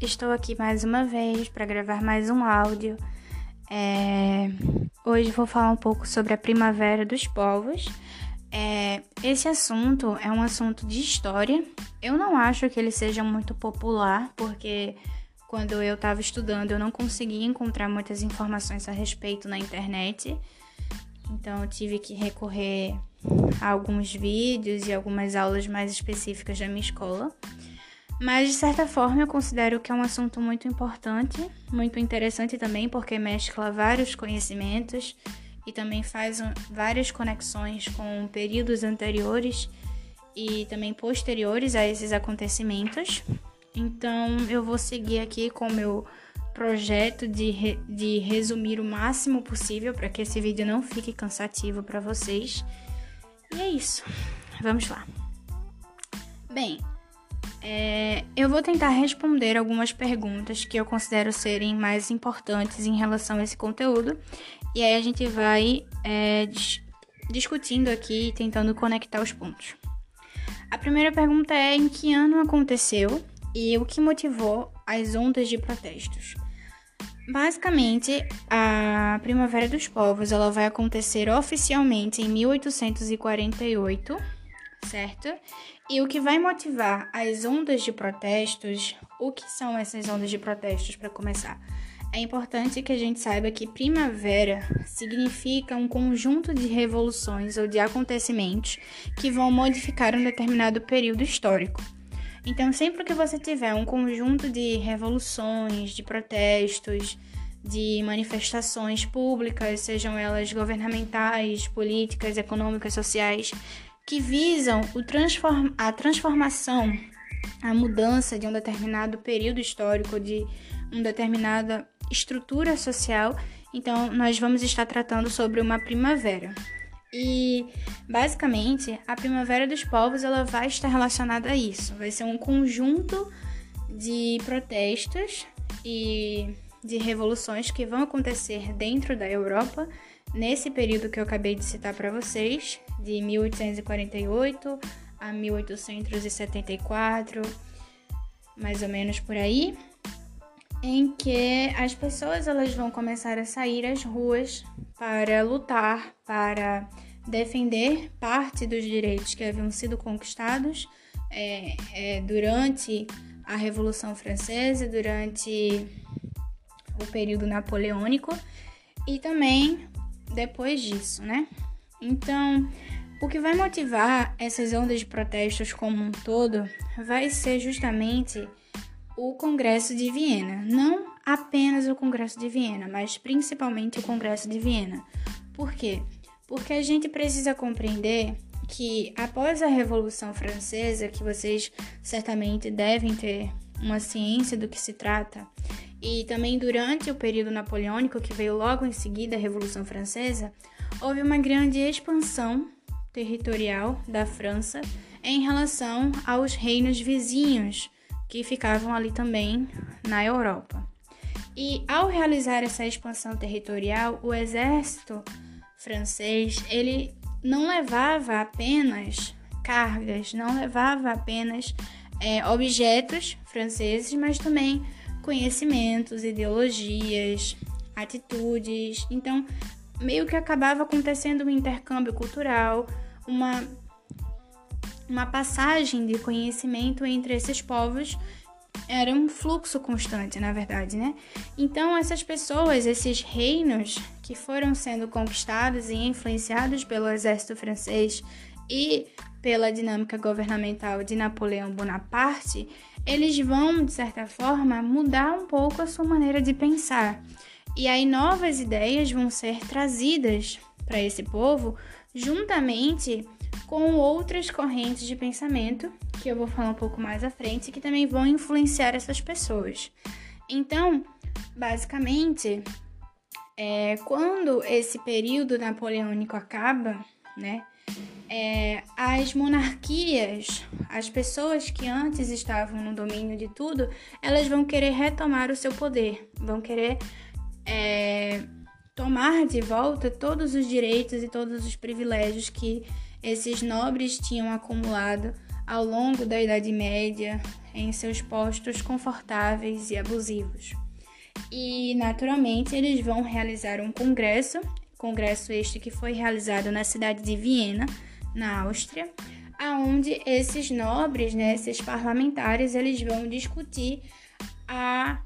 estou aqui mais uma vez para gravar mais um áudio. É... Hoje vou falar um pouco sobre a Primavera dos Povos. É... Esse assunto é um assunto de história. Eu não acho que ele seja muito popular, porque quando eu estava estudando eu não conseguia encontrar muitas informações a respeito na internet. Então eu tive que recorrer a alguns vídeos e algumas aulas mais específicas da minha escola. Mas de certa forma eu considero que é um assunto muito importante, muito interessante também, porque mescla vários conhecimentos e também faz várias conexões com períodos anteriores e também posteriores a esses acontecimentos. Então eu vou seguir aqui com o meu projeto de, re de resumir o máximo possível para que esse vídeo não fique cansativo para vocês. E é isso. Vamos lá. Bem, é, eu vou tentar responder algumas perguntas que eu considero serem mais importantes em relação a esse conteúdo. E aí a gente vai é, dis discutindo aqui, tentando conectar os pontos. A primeira pergunta é em que ano aconteceu e o que motivou as ondas de protestos. Basicamente, a Primavera dos Povos ela vai acontecer oficialmente em 1848 certo? E o que vai motivar as ondas de protestos, o que são essas ondas de protestos para começar? É importante que a gente saiba que primavera significa um conjunto de revoluções ou de acontecimentos que vão modificar um determinado período histórico. Então, sempre que você tiver um conjunto de revoluções, de protestos, de manifestações públicas, sejam elas governamentais, políticas, econômicas, sociais, que visam transform a transformação, a mudança de um determinado período histórico, de uma determinada estrutura social. Então, nós vamos estar tratando sobre uma primavera. E basicamente, a primavera dos povos ela vai estar relacionada a isso. Vai ser um conjunto de protestos e de revoluções que vão acontecer dentro da Europa nesse período que eu acabei de citar para vocês, de 1848 a 1874, mais ou menos por aí, em que as pessoas elas vão começar a sair às ruas para lutar, para defender parte dos direitos que haviam sido conquistados é, é, durante a Revolução Francesa, durante o período napoleônico e também depois disso, né? Então, o que vai motivar essas ondas de protestos como um todo vai ser justamente o Congresso de Viena. Não apenas o Congresso de Viena, mas principalmente o Congresso de Viena. Por quê? Porque a gente precisa compreender que após a Revolução Francesa, que vocês certamente devem ter uma ciência do que se trata, e também durante o período napoleônico, que veio logo em seguida a Revolução Francesa, houve uma grande expansão territorial da França em relação aos reinos vizinhos que ficavam ali também na Europa. E ao realizar essa expansão territorial, o exército francês ele não levava apenas cargas, não levava apenas é, objetos franceses, mas também conhecimentos, ideologias, atitudes. Então, meio que acabava acontecendo um intercâmbio cultural, uma, uma passagem de conhecimento entre esses povos. Era um fluxo constante, na verdade, né? Então, essas pessoas, esses reinos que foram sendo conquistados e influenciados pelo exército francês e pela dinâmica governamental de Napoleão Bonaparte, eles vão, de certa forma, mudar um pouco a sua maneira de pensar. E aí novas ideias vão ser trazidas para esse povo juntamente com outras correntes de pensamento, que eu vou falar um pouco mais à frente, que também vão influenciar essas pessoas. Então, basicamente, é, quando esse período napoleônico acaba, né, é, as monarquias, as pessoas que antes estavam no domínio de tudo, elas vão querer retomar o seu poder, vão querer é, tomar de volta todos os direitos e todos os privilégios que esses nobres tinham acumulado ao longo da Idade Média em seus postos confortáveis e abusivos. E, naturalmente, eles vão realizar um congresso, congresso este que foi realizado na cidade de Viena, na Áustria, aonde esses nobres, né, esses parlamentares, eles vão discutir a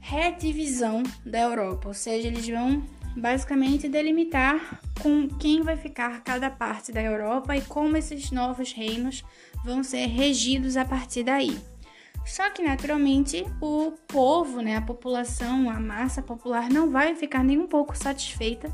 redivisão da Europa, ou seja, eles vão basicamente delimitar com quem vai ficar cada parte da Europa e como esses novos reinos vão ser regidos a partir daí. Só que naturalmente o povo, né, a população, a massa popular não vai ficar nem um pouco satisfeita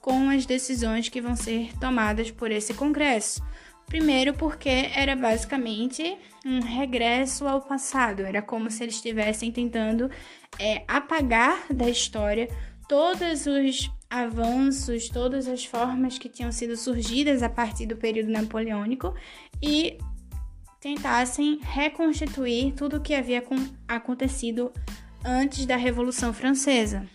com as decisões que vão ser tomadas por esse congresso. Primeiro, porque era basicamente um regresso ao passado, era como se eles estivessem tentando é, apagar da história todos os avanços, todas as formas que tinham sido surgidas a partir do período napoleônico e tentassem reconstituir tudo o que havia acontecido antes da Revolução Francesa.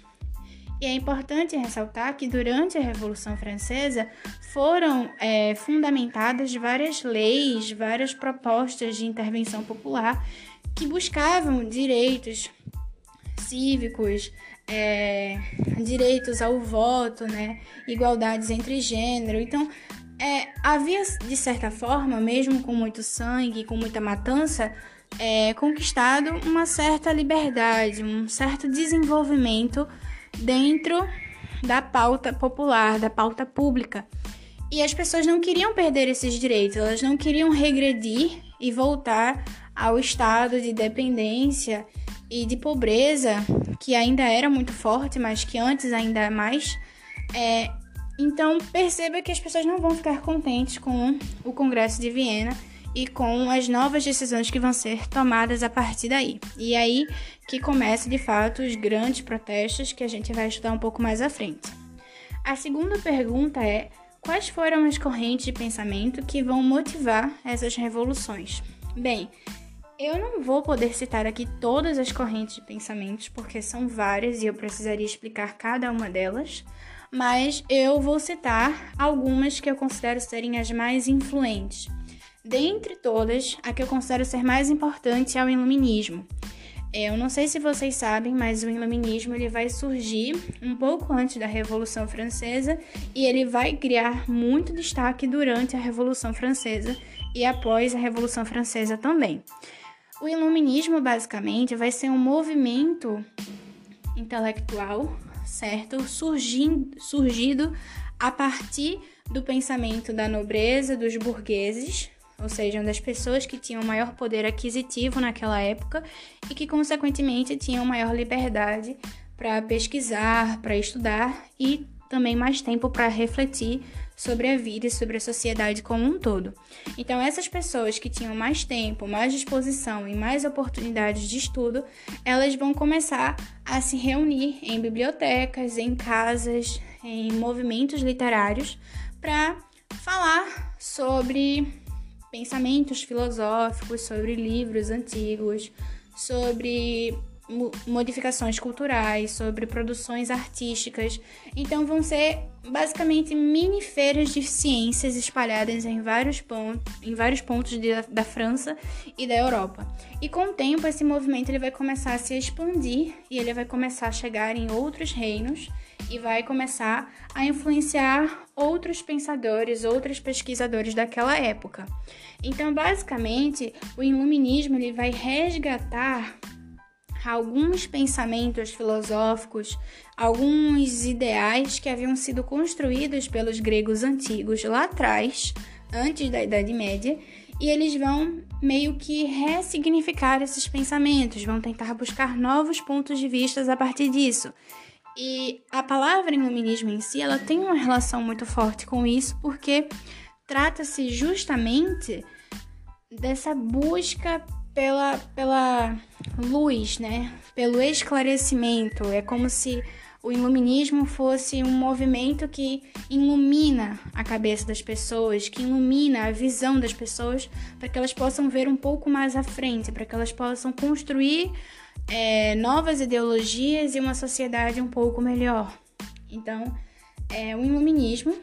E é importante ressaltar que durante a Revolução Francesa foram é, fundamentadas várias leis, várias propostas de intervenção popular que buscavam direitos cívicos, é, direitos ao voto, né, igualdades entre gênero. Então, é, havia, de certa forma, mesmo com muito sangue, com muita matança, é, conquistado uma certa liberdade, um certo desenvolvimento dentro da pauta popular, da pauta pública. E as pessoas não queriam perder esses direitos, elas não queriam regredir e voltar ao estado de dependência e de pobreza que ainda era muito forte, mas que antes ainda é mais. É, então perceba que as pessoas não vão ficar contentes com o Congresso de Viena e com as novas decisões que vão ser tomadas a partir daí. E aí que começa de fato os grandes protestos que a gente vai estudar um pouco mais à frente. A segunda pergunta é: quais foram as correntes de pensamento que vão motivar essas revoluções? Bem, eu não vou poder citar aqui todas as correntes de pensamentos, porque são várias e eu precisaria explicar cada uma delas, mas eu vou citar algumas que eu considero serem as mais influentes. Dentre todas, a que eu considero ser mais importante é o iluminismo. É, eu não sei se vocês sabem, mas o iluminismo ele vai surgir um pouco antes da Revolução Francesa e ele vai criar muito destaque durante a Revolução Francesa e após a Revolução Francesa também. O iluminismo basicamente vai ser um movimento intelectual, certo? Surgindo, surgido a partir do pensamento da nobreza, dos burgueses, ou seja, das pessoas que tinham maior poder aquisitivo naquela época e que, consequentemente, tinham maior liberdade para pesquisar, para estudar e também mais tempo para refletir sobre a vida e sobre a sociedade como um todo. Então, essas pessoas que tinham mais tempo, mais disposição e mais oportunidades de estudo, elas vão começar a se reunir em bibliotecas, em casas, em movimentos literários para falar sobre pensamentos filosóficos, sobre livros antigos, sobre modificações culturais, sobre produções artísticas. Então vão ser basicamente mini feiras de ciências espalhadas em vários, pontos, em vários pontos de, da França e da Europa. E com o tempo esse movimento ele vai começar a se expandir e ele vai começar a chegar em outros reinos e vai começar a influenciar outros pensadores, outros pesquisadores daquela época. Então, basicamente, o iluminismo ele vai resgatar alguns pensamentos filosóficos, alguns ideais que haviam sido construídos pelos gregos antigos lá atrás, antes da Idade Média, e eles vão meio que ressignificar esses pensamentos, vão tentar buscar novos pontos de vista a partir disso. E a palavra iluminismo em si, ela tem uma relação muito forte com isso, porque trata-se justamente dessa busca pela, pela luz, né? Pelo esclarecimento. É como se o iluminismo fosse um movimento que ilumina a cabeça das pessoas, que ilumina a visão das pessoas, para que elas possam ver um pouco mais à frente, para que elas possam construir é, novas ideologias e uma sociedade um pouco melhor. Então, é, o iluminismo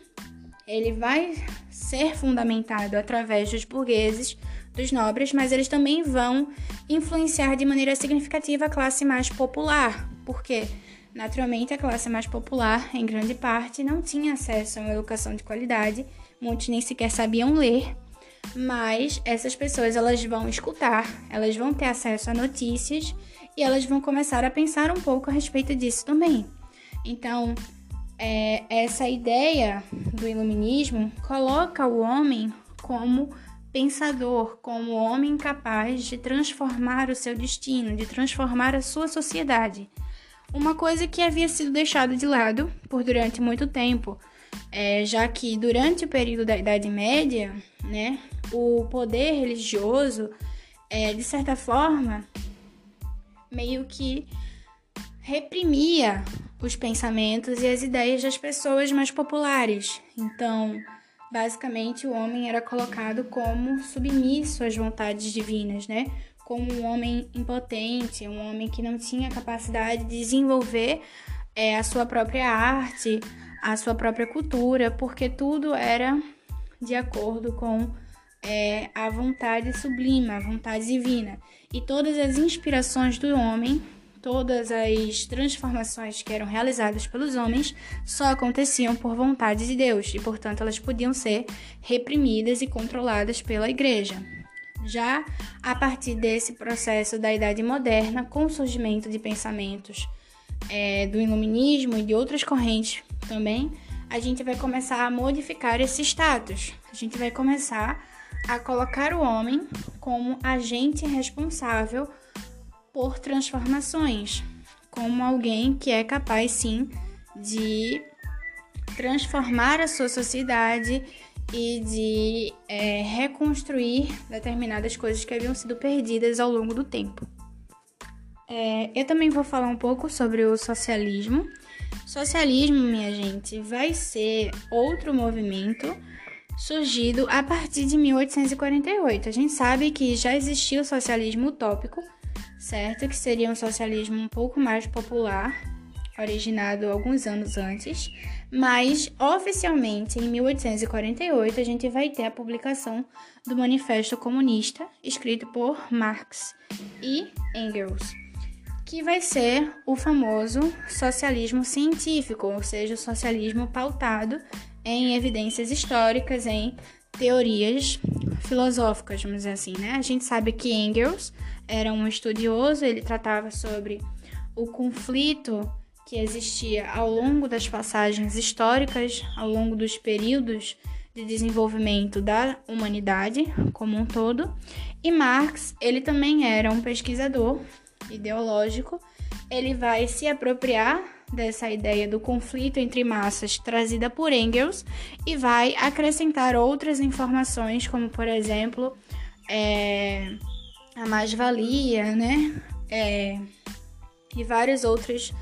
ele vai ser fundamentado através dos burgueses, dos nobres, mas eles também vão influenciar de maneira significativa a classe mais popular. Por quê? Naturalmente, a classe mais popular, em grande parte, não tinha acesso a uma educação de qualidade, muitos nem sequer sabiam ler, mas essas pessoas elas vão escutar, elas vão ter acesso a notícias e elas vão começar a pensar um pouco a respeito disso também. Então, é, essa ideia do iluminismo coloca o homem como pensador, como homem capaz de transformar o seu destino, de transformar a sua sociedade. Uma coisa que havia sido deixada de lado por durante muito tempo, é, já que durante o período da Idade Média, né, o poder religioso, é, de certa forma, meio que reprimia os pensamentos e as ideias das pessoas mais populares. Então, basicamente, o homem era colocado como submisso às vontades divinas, né? Como um homem impotente, um homem que não tinha capacidade de desenvolver é, a sua própria arte, a sua própria cultura, porque tudo era de acordo com é, a vontade sublime, a vontade divina. E todas as inspirações do homem Todas as transformações que eram realizadas pelos homens só aconteciam por vontade de Deus e, portanto, elas podiam ser reprimidas e controladas pela Igreja. Já a partir desse processo da Idade Moderna, com o surgimento de pensamentos é, do Iluminismo e de outras correntes também, a gente vai começar a modificar esse status. A gente vai começar a colocar o homem como agente responsável por transformações, como alguém que é capaz sim de transformar a sua sociedade e de é, reconstruir determinadas coisas que haviam sido perdidas ao longo do tempo. É, eu também vou falar um pouco sobre o socialismo. Socialismo, minha gente, vai ser outro movimento surgido a partir de 1848. A gente sabe que já existia o socialismo utópico, certo? Que seria um socialismo um pouco mais popular, originado alguns anos antes, mas oficialmente em 1848 a gente vai ter a publicação do Manifesto Comunista, escrito por Marx e Engels, que vai ser o famoso socialismo científico, ou seja, o socialismo pautado em evidências históricas, em teorias filosóficas, vamos dizer assim, né? A gente sabe que Engels era um estudioso, ele tratava sobre o conflito que existia ao longo das passagens históricas, ao longo dos períodos de desenvolvimento da humanidade como um todo. E Marx, ele também era um pesquisador ideológico. Ele vai se apropriar dessa ideia do conflito entre massas trazida por Engels e vai acrescentar outras informações, como por exemplo é, a mais-valia, né? É, e várias outras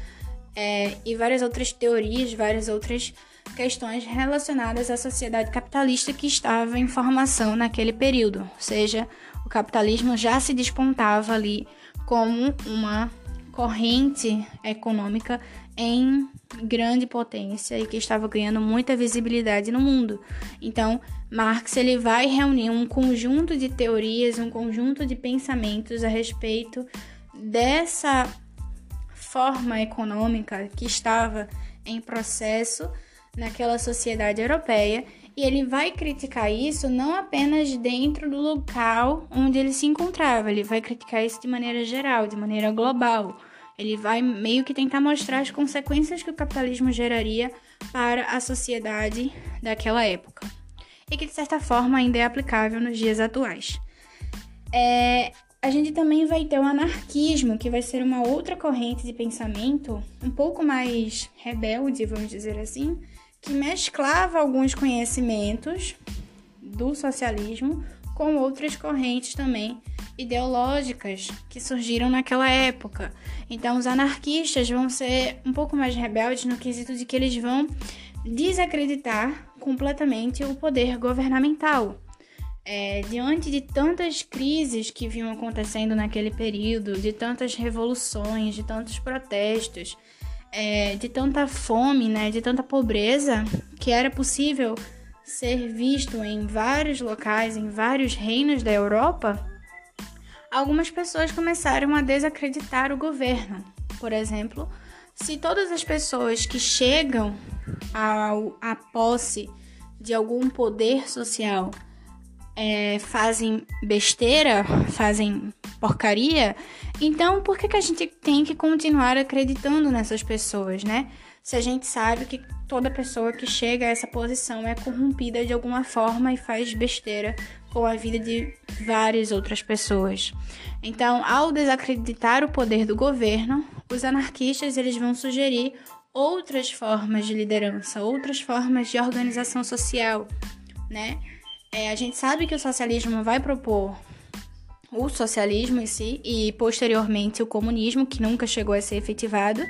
é, e várias outras teorias, várias outras questões relacionadas à sociedade capitalista que estava em formação naquele período. Ou seja, o capitalismo já se despontava ali como uma corrente econômica em grande potência e que estava ganhando muita visibilidade no mundo. Então, Marx ele vai reunir um conjunto de teorias, um conjunto de pensamentos a respeito dessa forma econômica que estava em processo naquela sociedade europeia e ele vai criticar isso não apenas dentro do local onde ele se encontrava, ele vai criticar isso de maneira geral, de maneira global. Ele vai meio que tentar mostrar as consequências que o capitalismo geraria para a sociedade daquela época e que de certa forma ainda é aplicável nos dias atuais. É, a gente também vai ter o anarquismo, que vai ser uma outra corrente de pensamento um pouco mais rebelde, vamos dizer assim, que mesclava alguns conhecimentos do socialismo com outras correntes também ideológicas que surgiram naquela época. Então, os anarquistas vão ser um pouco mais rebeldes no quesito de que eles vão desacreditar completamente o poder governamental. É, diante de tantas crises que vinham acontecendo naquele período, de tantas revoluções, de tantos protestos, é, de tanta fome, né, de tanta pobreza, que era possível ser visto em vários locais, em vários reinos da Europa, algumas pessoas começaram a desacreditar o governo. Por exemplo, se todas as pessoas que chegam ao, à posse de algum poder social é, fazem besteira, fazem porcaria, então por que, que a gente tem que continuar acreditando nessas pessoas, né? Se a gente sabe que toda pessoa que chega a essa posição é corrompida de alguma forma e faz besteira com a vida de várias outras pessoas. Então, ao desacreditar o poder do governo, os anarquistas eles vão sugerir outras formas de liderança, outras formas de organização social, né? É, a gente sabe que o socialismo vai propor o socialismo em si e posteriormente o comunismo, que nunca chegou a ser efetivado.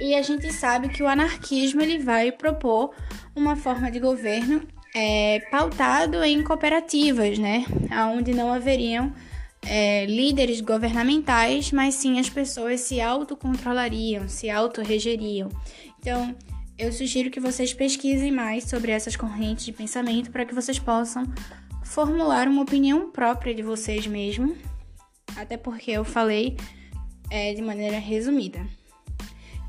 E a gente sabe que o anarquismo ele vai propor uma forma de governo é, pautado em cooperativas, né? Onde não haveriam é, líderes governamentais, mas sim as pessoas se autocontrolariam, se autorregeriam. Então, eu sugiro que vocês pesquisem mais sobre essas correntes de pensamento para que vocês possam formular uma opinião própria de vocês mesmos, até porque eu falei é, de maneira resumida.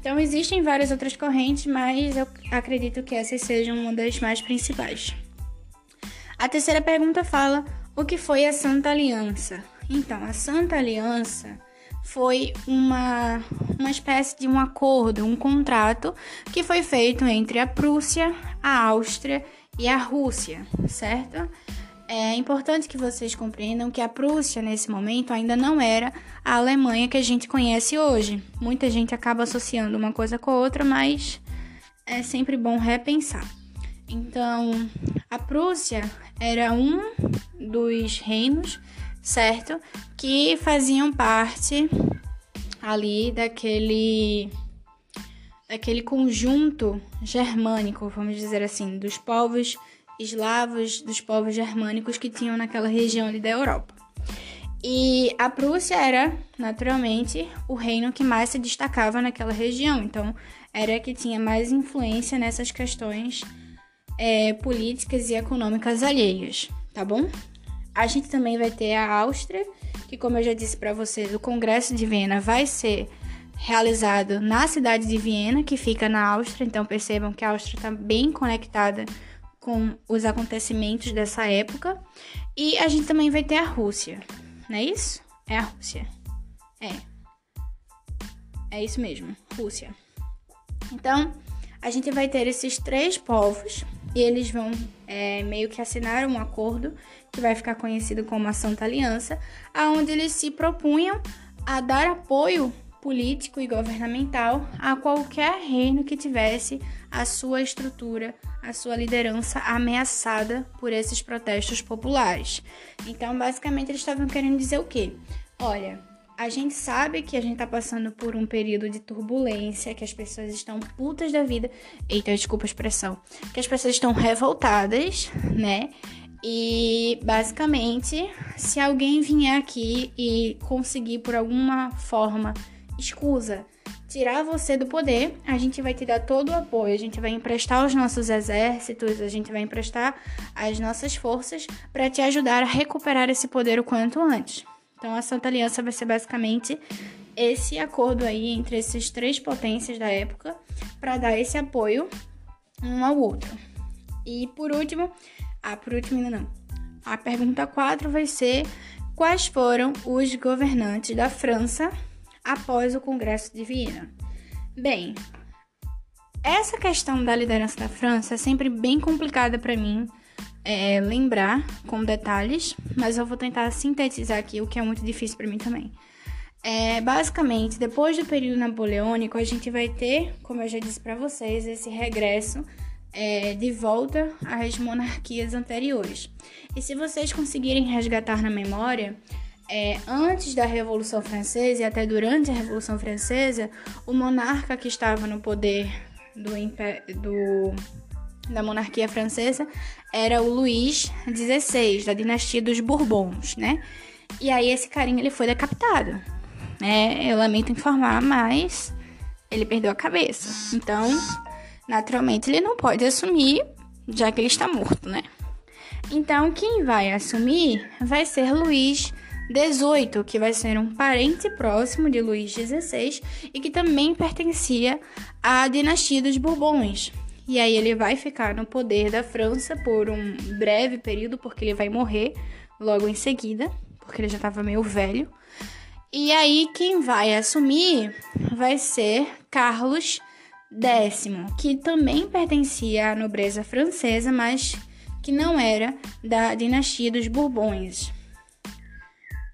Então, existem várias outras correntes, mas eu acredito que essas sejam uma das mais principais. A terceira pergunta fala: o que foi a Santa Aliança? Então, a Santa Aliança foi uma, uma espécie de um acordo, um contrato que foi feito entre a Prússia, a Áustria e a Rússia, certo? É importante que vocês compreendam que a Prússia, nesse momento, ainda não era a Alemanha que a gente conhece hoje. Muita gente acaba associando uma coisa com a outra, mas é sempre bom repensar. Então, a Prússia era um dos reinos, certo? Que faziam parte ali daquele daquele conjunto germânico, vamos dizer assim, dos povos eslavos, dos povos germânicos que tinham naquela região ali da Europa. E a Prússia era, naturalmente, o reino que mais se destacava naquela região, então era que tinha mais influência nessas questões é, políticas e econômicas alheias, tá bom? A gente também vai ter a Áustria, que, como eu já disse para vocês, o Congresso de Viena vai ser realizado na cidade de Viena, que fica na Áustria, então percebam que a Áustria está bem conectada com os acontecimentos dessa época. E a gente também vai ter a Rússia, não é isso? É a Rússia. É. É isso mesmo, Rússia. Então, a gente vai ter esses três povos e eles vão é, meio que assinar um acordo que vai ficar conhecido como a Santa Aliança, aonde eles se propunham a dar apoio político e governamental a qualquer reino que tivesse a sua estrutura, a sua liderança ameaçada por esses protestos populares. Então, basicamente, eles estavam querendo dizer o quê? Olha, a gente sabe que a gente tá passando por um período de turbulência, que as pessoas estão putas da vida. Eita, desculpa a expressão. Que as pessoas estão revoltadas, né? E basicamente, se alguém vier aqui e conseguir por alguma forma escusa tirar você do poder, a gente vai te dar todo o apoio, a gente vai emprestar os nossos exércitos, a gente vai emprestar as nossas forças para te ajudar a recuperar esse poder o quanto antes. Então a Santa Aliança vai ser basicamente esse acordo aí entre essas três potências da época para dar esse apoio um ao outro. E por último, ah, por último ainda não. A pergunta 4 vai ser quais foram os governantes da França após o Congresso de Viena. Bem, essa questão da liderança da França é sempre bem complicada para mim é, lembrar com detalhes, mas eu vou tentar sintetizar aqui, o que é muito difícil para mim também. É, basicamente, depois do período napoleônico, a gente vai ter, como eu já disse para vocês, esse regresso é, de volta às monarquias anteriores. E se vocês conseguirem resgatar na memória, é, antes da Revolução Francesa e até durante a Revolução Francesa, o monarca que estava no poder do, do da monarquia francesa era o Luís XVI, da dinastia dos Bourbons, né? E aí esse carinha ele foi decapitado. É, eu lamento informar, mas ele perdeu a cabeça. Então, naturalmente, ele não pode assumir já que ele está morto, né? Então, quem vai assumir vai ser Luís XVIII, que vai ser um parente próximo de Luís XVI e que também pertencia à dinastia dos Bourbons. E aí ele vai ficar no poder da França por um breve período, porque ele vai morrer logo em seguida, porque ele já estava meio velho. E aí quem vai assumir vai ser Carlos X, que também pertencia à nobreza francesa, mas que não era da dinastia dos Bourbons.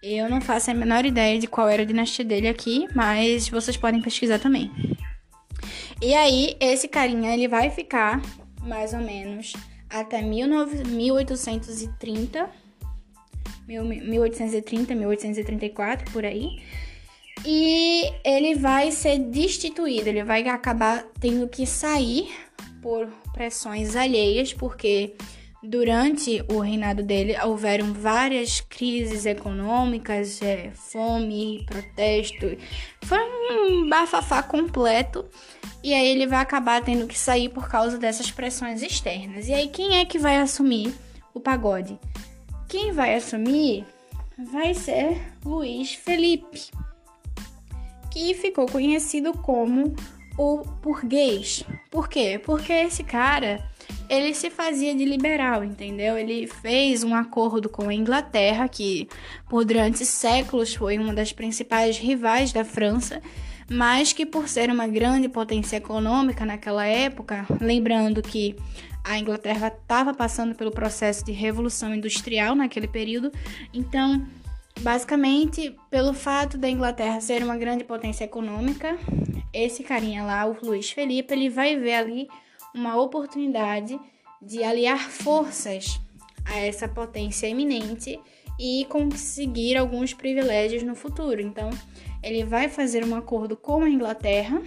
Eu não faço a menor ideia de qual era a dinastia dele aqui, mas vocês podem pesquisar também. E aí, esse carinha, ele vai ficar mais ou menos até 1830, 1830, 1834, por aí. E ele vai ser destituído, ele vai acabar tendo que sair por pressões alheias, porque Durante o reinado dele, houveram várias crises econômicas, é, fome, protesto. Foi um bafafá completo. E aí ele vai acabar tendo que sair por causa dessas pressões externas. E aí quem é que vai assumir o pagode? Quem vai assumir vai ser Luiz Felipe, que ficou conhecido como o burguês. Por quê? Porque esse cara ele se fazia de liberal, entendeu? Ele fez um acordo com a Inglaterra, que por durante séculos foi uma das principais rivais da França, mas que por ser uma grande potência econômica naquela época, lembrando que a Inglaterra estava passando pelo processo de revolução industrial naquele período, então Basicamente, pelo fato da Inglaterra ser uma grande potência econômica, esse carinha lá, o Luiz Felipe, ele vai ver ali uma oportunidade de aliar forças a essa potência eminente e conseguir alguns privilégios no futuro. Então, ele vai fazer um acordo com a Inglaterra,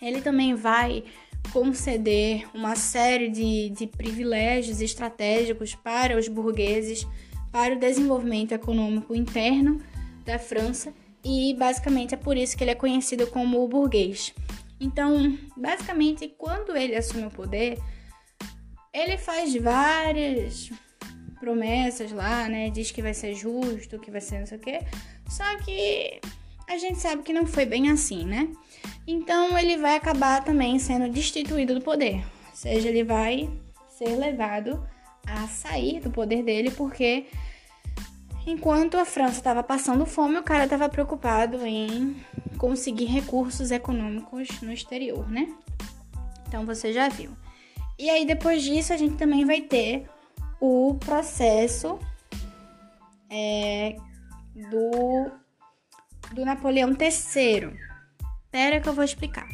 ele também vai conceder uma série de, de privilégios estratégicos para os burgueses, para o desenvolvimento econômico interno da França, e basicamente é por isso que ele é conhecido como o burguês. Então, basicamente, quando ele assume o poder, ele faz várias promessas lá, né? Diz que vai ser justo, que vai ser não sei o quê. Só que a gente sabe que não foi bem assim, né? Então ele vai acabar também sendo destituído do poder. Ou seja, ele vai ser levado a sair do poder dele porque enquanto a França estava passando fome, o cara estava preocupado em conseguir recursos econômicos no exterior, né? Então você já viu. E aí depois disso a gente também vai ter o processo é, do, do Napoleão III. Espera que eu vou explicar.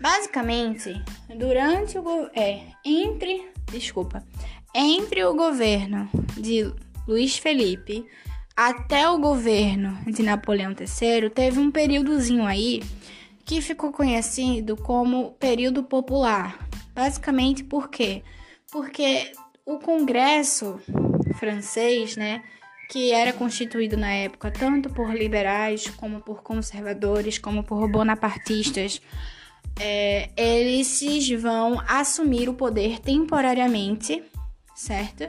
Basicamente, durante o é entre, desculpa, entre o governo de Luiz Felipe até o governo de Napoleão III, teve um períodozinho aí que ficou conhecido como período popular. Basicamente por quê? Porque o Congresso francês, né, que era constituído na época tanto por liberais como por conservadores, como por bonapartistas, é, eles vão assumir o poder temporariamente certo?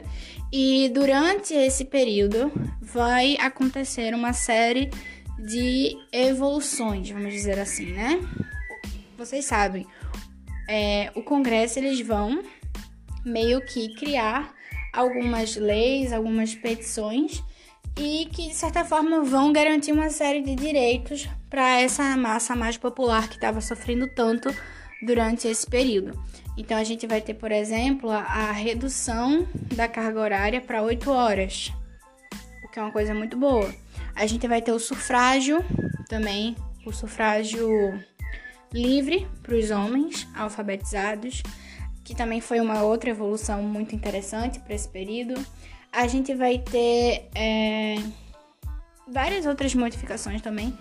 E durante esse período vai acontecer uma série de evoluções, vamos dizer assim, né? Vocês sabem, é, o Congresso eles vão meio que criar algumas leis, algumas petições e que de certa forma vão garantir uma série de direitos para essa massa mais popular que estava sofrendo tanto durante esse período. Então, a gente vai ter, por exemplo, a, a redução da carga horária para 8 horas, o que é uma coisa muito boa. A gente vai ter o sufrágio também, o sufrágio livre para os homens alfabetizados, que também foi uma outra evolução muito interessante para esse período. A gente vai ter é, várias outras modificações também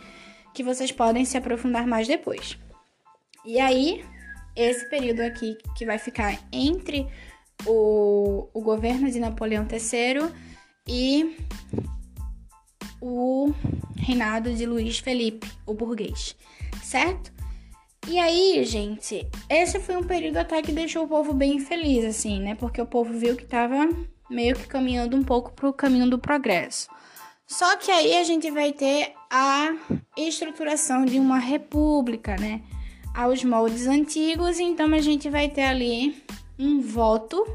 que vocês podem se aprofundar mais depois. E aí, esse período aqui que vai ficar entre o, o governo de Napoleão III e o reinado de Luís Felipe, o burguês, certo? E aí, gente, esse foi um período até que deixou o povo bem feliz, assim, né? Porque o povo viu que tava meio que caminhando um pouco pro caminho do progresso. Só que aí a gente vai ter a estruturação de uma república, né? Aos moldes antigos, então a gente vai ter ali um voto,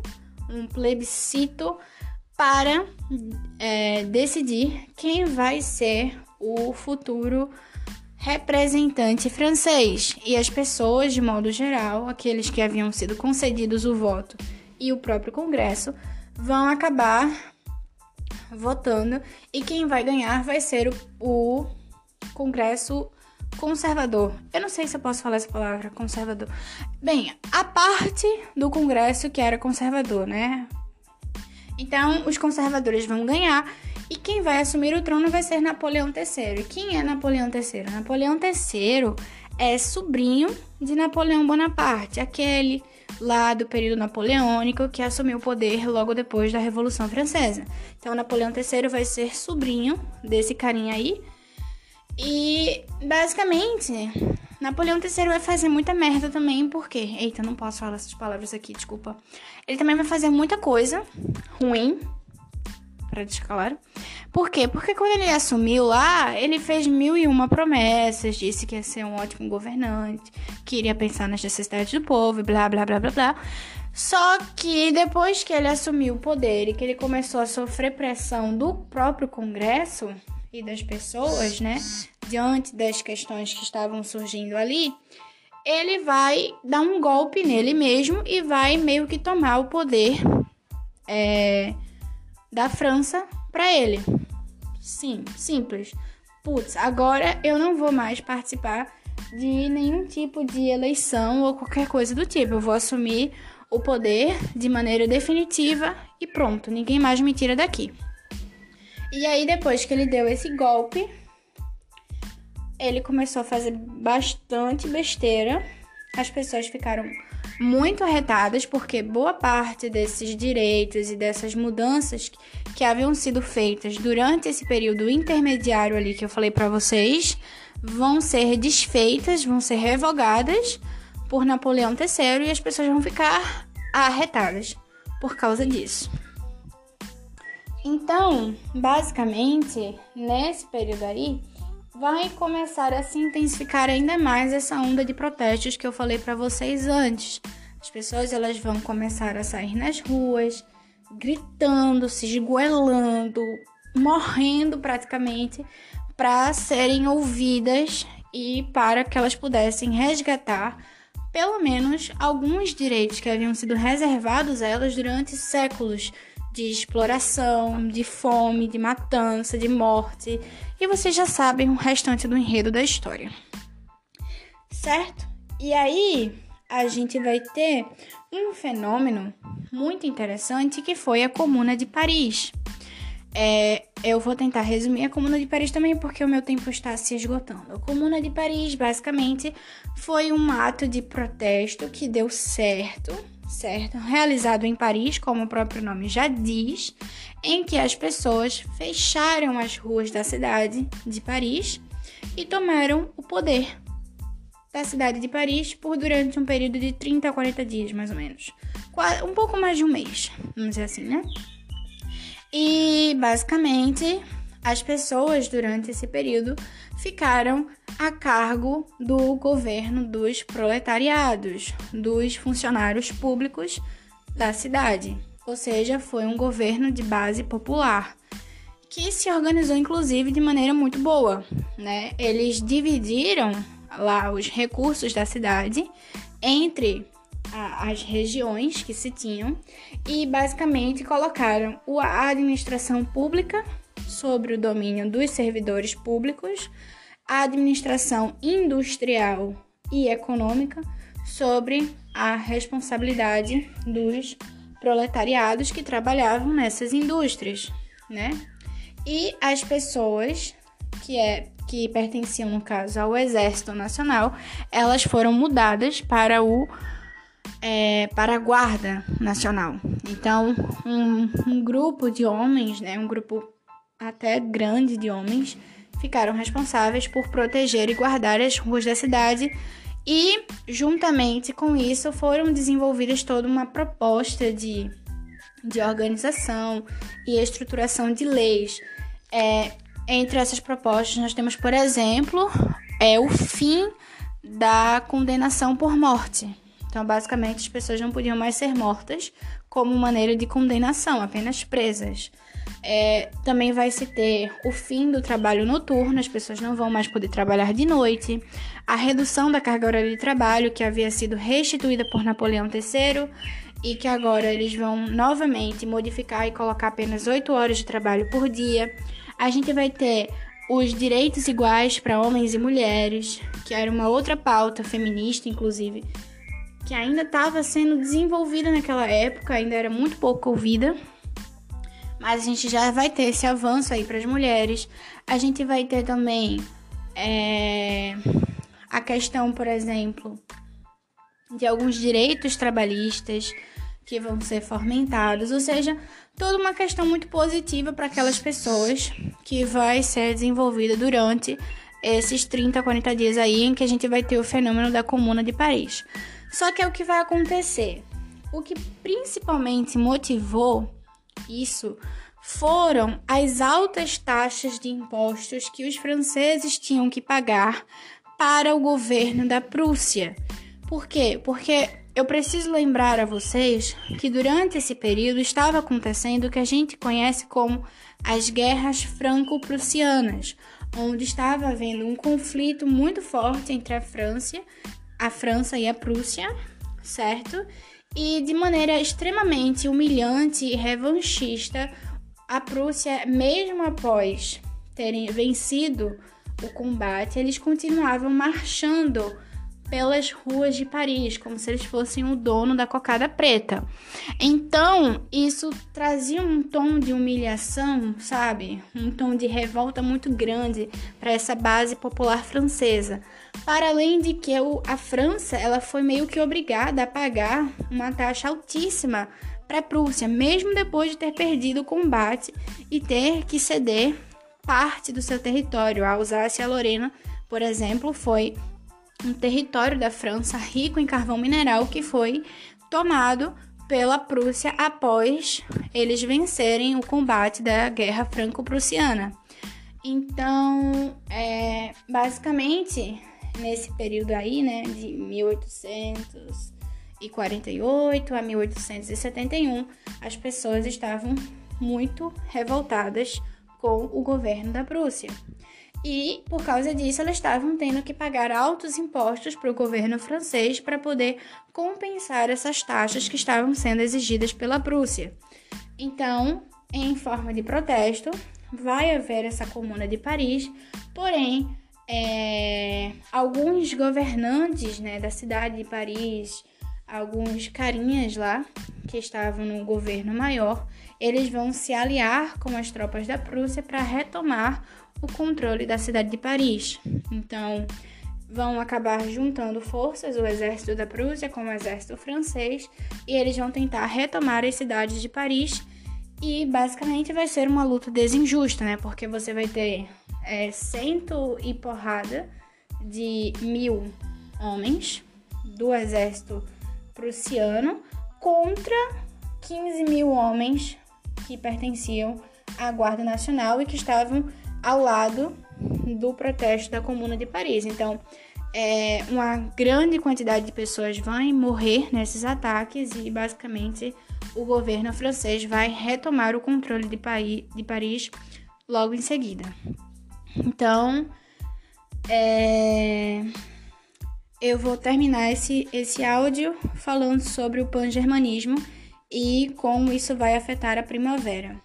um plebiscito para é, decidir quem vai ser o futuro representante francês. E as pessoas, de modo geral, aqueles que haviam sido concedidos o voto e o próprio Congresso, vão acabar votando e quem vai ganhar vai ser o, o Congresso conservador. Eu não sei se eu posso falar essa palavra, conservador. Bem, a parte do Congresso que era conservador, né? Então, os conservadores vão ganhar e quem vai assumir o trono vai ser Napoleão III. E quem é Napoleão III? Napoleão III é sobrinho de Napoleão Bonaparte, aquele lá do período napoleônico que assumiu o poder logo depois da Revolução Francesa. Então, Napoleão III vai ser sobrinho desse carinha aí. E basicamente, Napoleão III vai fazer muita merda também, porque. Eita, não posso falar essas palavras aqui, desculpa. Ele também vai fazer muita coisa ruim, para deixar claro. Por quê? Porque quando ele assumiu lá, ele fez mil e uma promessas, disse que ia ser um ótimo governante, que iria pensar nas necessidades do povo, blá blá blá blá blá. Só que depois que ele assumiu o poder e que ele começou a sofrer pressão do próprio Congresso e das pessoas, né, diante das questões que estavam surgindo ali, ele vai dar um golpe nele mesmo e vai meio que tomar o poder é, da França para ele. Sim, simples. Putz, agora eu não vou mais participar de nenhum tipo de eleição ou qualquer coisa do tipo. Eu vou assumir o poder de maneira definitiva e pronto, ninguém mais me tira daqui. E aí, depois que ele deu esse golpe, ele começou a fazer bastante besteira. As pessoas ficaram muito arretadas porque boa parte desses direitos e dessas mudanças que haviam sido feitas durante esse período intermediário ali que eu falei para vocês vão ser desfeitas, vão ser revogadas por Napoleão III e as pessoas vão ficar arretadas por causa disso. Então, basicamente, nesse período aí, vai começar a se intensificar ainda mais essa onda de protestos que eu falei para vocês antes. As pessoas elas vão começar a sair nas ruas, gritando, se esgoelando, morrendo praticamente para serem ouvidas e para que elas pudessem resgatar pelo menos alguns direitos que haviam sido reservados a elas durante séculos de exploração, de fome, de matança, de morte, e vocês já sabem o restante do enredo da história. Certo? E aí a gente vai ter um fenômeno muito interessante que foi a Comuna de Paris. É, eu vou tentar resumir a Comuna de Paris também porque o meu tempo está se esgotando. A Comuna de Paris, basicamente, foi um ato de protesto que deu certo certo? Realizado em Paris, como o próprio nome já diz, em que as pessoas fecharam as ruas da cidade de Paris e tomaram o poder da cidade de Paris por durante um período de 30 a 40 dias, mais ou menos. Um pouco mais de um mês, vamos dizer assim, né? E basicamente as pessoas durante esse período ficaram a cargo do governo dos proletariados, dos funcionários públicos da cidade. Ou seja, foi um governo de base popular que se organizou inclusive de maneira muito boa, né? Eles dividiram lá os recursos da cidade entre as regiões que se tinham e basicamente colocaram a administração pública sobre o domínio dos servidores públicos, a administração industrial e econômica sobre a responsabilidade dos proletariados que trabalhavam nessas indústrias, né? E as pessoas que é que pertenciam no caso ao Exército Nacional, elas foram mudadas para o é, para a Guarda Nacional. Então, um, um grupo de homens, né, um grupo até grande de homens ficaram responsáveis por proteger e guardar as ruas da cidade E, juntamente com isso, foram desenvolvidas toda uma proposta de, de organização e estruturação de leis. É, entre essas propostas, nós temos, por exemplo, é o fim da condenação por morte. Então, basicamente, as pessoas não podiam mais ser mortas como maneira de condenação, apenas presas. É, também vai se ter o fim do trabalho noturno, as pessoas não vão mais poder trabalhar de noite, a redução da carga horária de trabalho, que havia sido restituída por Napoleão III e que agora eles vão novamente modificar e colocar apenas 8 horas de trabalho por dia. A gente vai ter os direitos iguais para homens e mulheres, que era uma outra pauta feminista, inclusive, que ainda estava sendo desenvolvida naquela época, ainda era muito pouco ouvida. Mas a gente já vai ter esse avanço aí para as mulheres. A gente vai ter também é, a questão, por exemplo, de alguns direitos trabalhistas que vão ser fomentados, ou seja, toda uma questão muito positiva para aquelas pessoas que vai ser desenvolvida durante esses 30, 40 dias aí em que a gente vai ter o fenômeno da Comuna de Paris. Só que é o que vai acontecer. O que principalmente motivou isso foram as altas taxas de impostos que os franceses tinham que pagar para o governo da Prússia. Por quê? Porque eu preciso lembrar a vocês que durante esse período estava acontecendo o que a gente conhece como as guerras franco-prussianas, onde estava havendo um conflito muito forte entre a França, a França e a Prússia, certo? E de maneira extremamente humilhante e revanchista, a Prússia, mesmo após terem vencido o combate, eles continuavam marchando pelas ruas de Paris, como se eles fossem o dono da cocada preta. Então, isso trazia um tom de humilhação, sabe? Um tom de revolta muito grande para essa base popular francesa. Para além de que a França, ela foi meio que obrigada a pagar uma taxa altíssima para a Prússia, mesmo depois de ter perdido o combate e ter que ceder parte do seu território. A Alsácia-Lorena, por exemplo, foi um território da França rico em carvão mineral que foi tomado pela Prússia após eles vencerem o combate da Guerra Franco-Prussiana. Então, é, basicamente, nesse período aí, né, de 1848 a 1871, as pessoas estavam muito revoltadas com o governo da Prússia e, por causa disso, elas estavam tendo que pagar altos impostos para o governo francês para poder compensar essas taxas que estavam sendo exigidas pela Prússia. Então, em forma de protesto, vai haver essa Comuna de Paris, porém, é, alguns governantes né, da cidade de Paris, alguns carinhas lá que estavam no governo maior, eles vão se aliar com as tropas da Prússia para retomar o controle da cidade de Paris. Então, vão acabar juntando forças, o exército da Prússia com o exército francês, e eles vão tentar retomar as cidades de Paris. E basicamente vai ser uma luta desinjusta, né? Porque você vai ter é, cento e porrada de mil homens do exército prussiano contra 15 mil homens que pertenciam à Guarda Nacional e que estavam ao lado do protesto da Comuna de Paris. Então, é, uma grande quantidade de pessoas vai morrer nesses ataques e, basicamente, o governo francês vai retomar o controle de, Paris, de Paris logo em seguida. Então, é, eu vou terminar esse, esse áudio falando sobre o pan-germanismo e como isso vai afetar a primavera.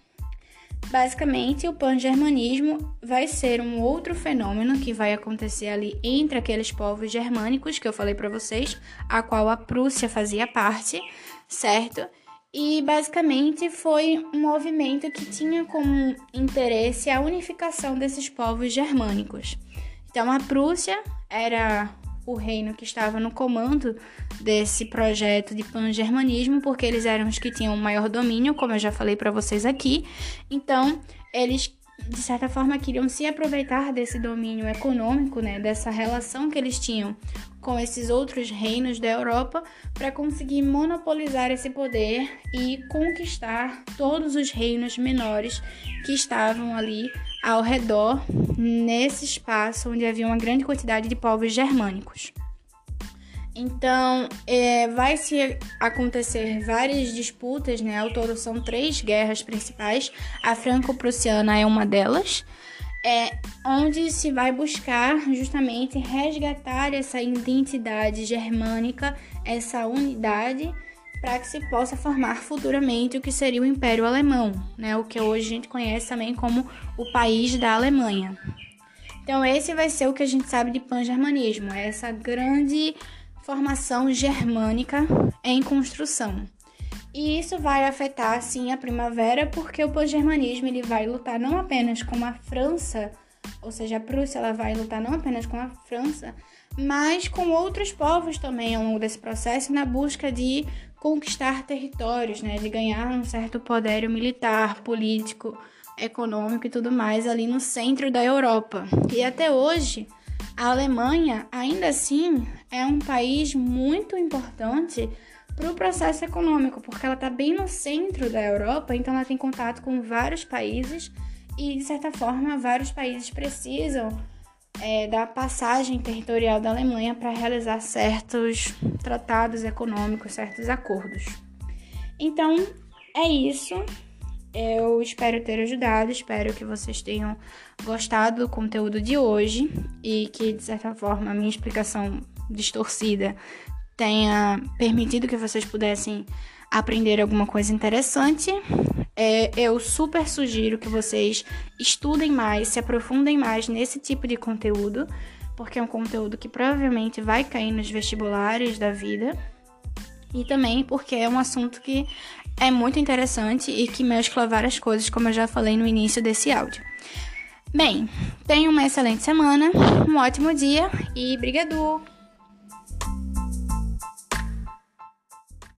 Basicamente, o pan-germanismo vai ser um outro fenômeno que vai acontecer ali entre aqueles povos germânicos que eu falei para vocês, a qual a Prússia fazia parte, certo? E basicamente foi um movimento que tinha como interesse a unificação desses povos germânicos. Então, a Prússia era o reino que estava no comando desse projeto de pan-germanismo, porque eles eram os que tinham o maior domínio, como eu já falei para vocês aqui. Então, eles de certa forma, queriam se aproveitar desse domínio econômico, né, dessa relação que eles tinham com esses outros reinos da Europa, para conseguir monopolizar esse poder e conquistar todos os reinos menores que estavam ali ao redor, nesse espaço onde havia uma grande quantidade de povos germânicos. Então, é, vai se acontecer várias disputas, né? Ao todo são três guerras principais. A franco-prussiana é uma delas, é, onde se vai buscar justamente resgatar essa identidade germânica, essa unidade, para que se possa formar futuramente o que seria o Império Alemão, né? O que hoje a gente conhece também como o país da Alemanha. Então, esse vai ser o que a gente sabe de pan-germanismo, essa grande formação germânica em construção. E isso vai afetar sim a primavera, porque o pan-germanismo ele vai lutar não apenas com a França, ou seja, a Prússia ela vai lutar não apenas com a França, mas com outros povos também ao longo desse processo na busca de conquistar territórios, né, de ganhar um certo poder militar, político, econômico e tudo mais ali no centro da Europa. E até hoje, a Alemanha, ainda assim, é um país muito importante para o processo econômico, porque ela está bem no centro da Europa, então ela tem contato com vários países e, de certa forma, vários países precisam é, da passagem territorial da Alemanha para realizar certos tratados econômicos, certos acordos. Então, é isso. Eu espero ter ajudado, espero que vocês tenham gostado do conteúdo de hoje e que, de certa forma, a minha explicação distorcida tenha permitido que vocês pudessem aprender alguma coisa interessante. É, eu super sugiro que vocês estudem mais, se aprofundem mais nesse tipo de conteúdo, porque é um conteúdo que provavelmente vai cair nos vestibulares da vida. E também porque é um assunto que é muito interessante e que mescla várias coisas, como eu já falei no início desse áudio. Bem, tenha uma excelente semana, um ótimo dia e brigadu!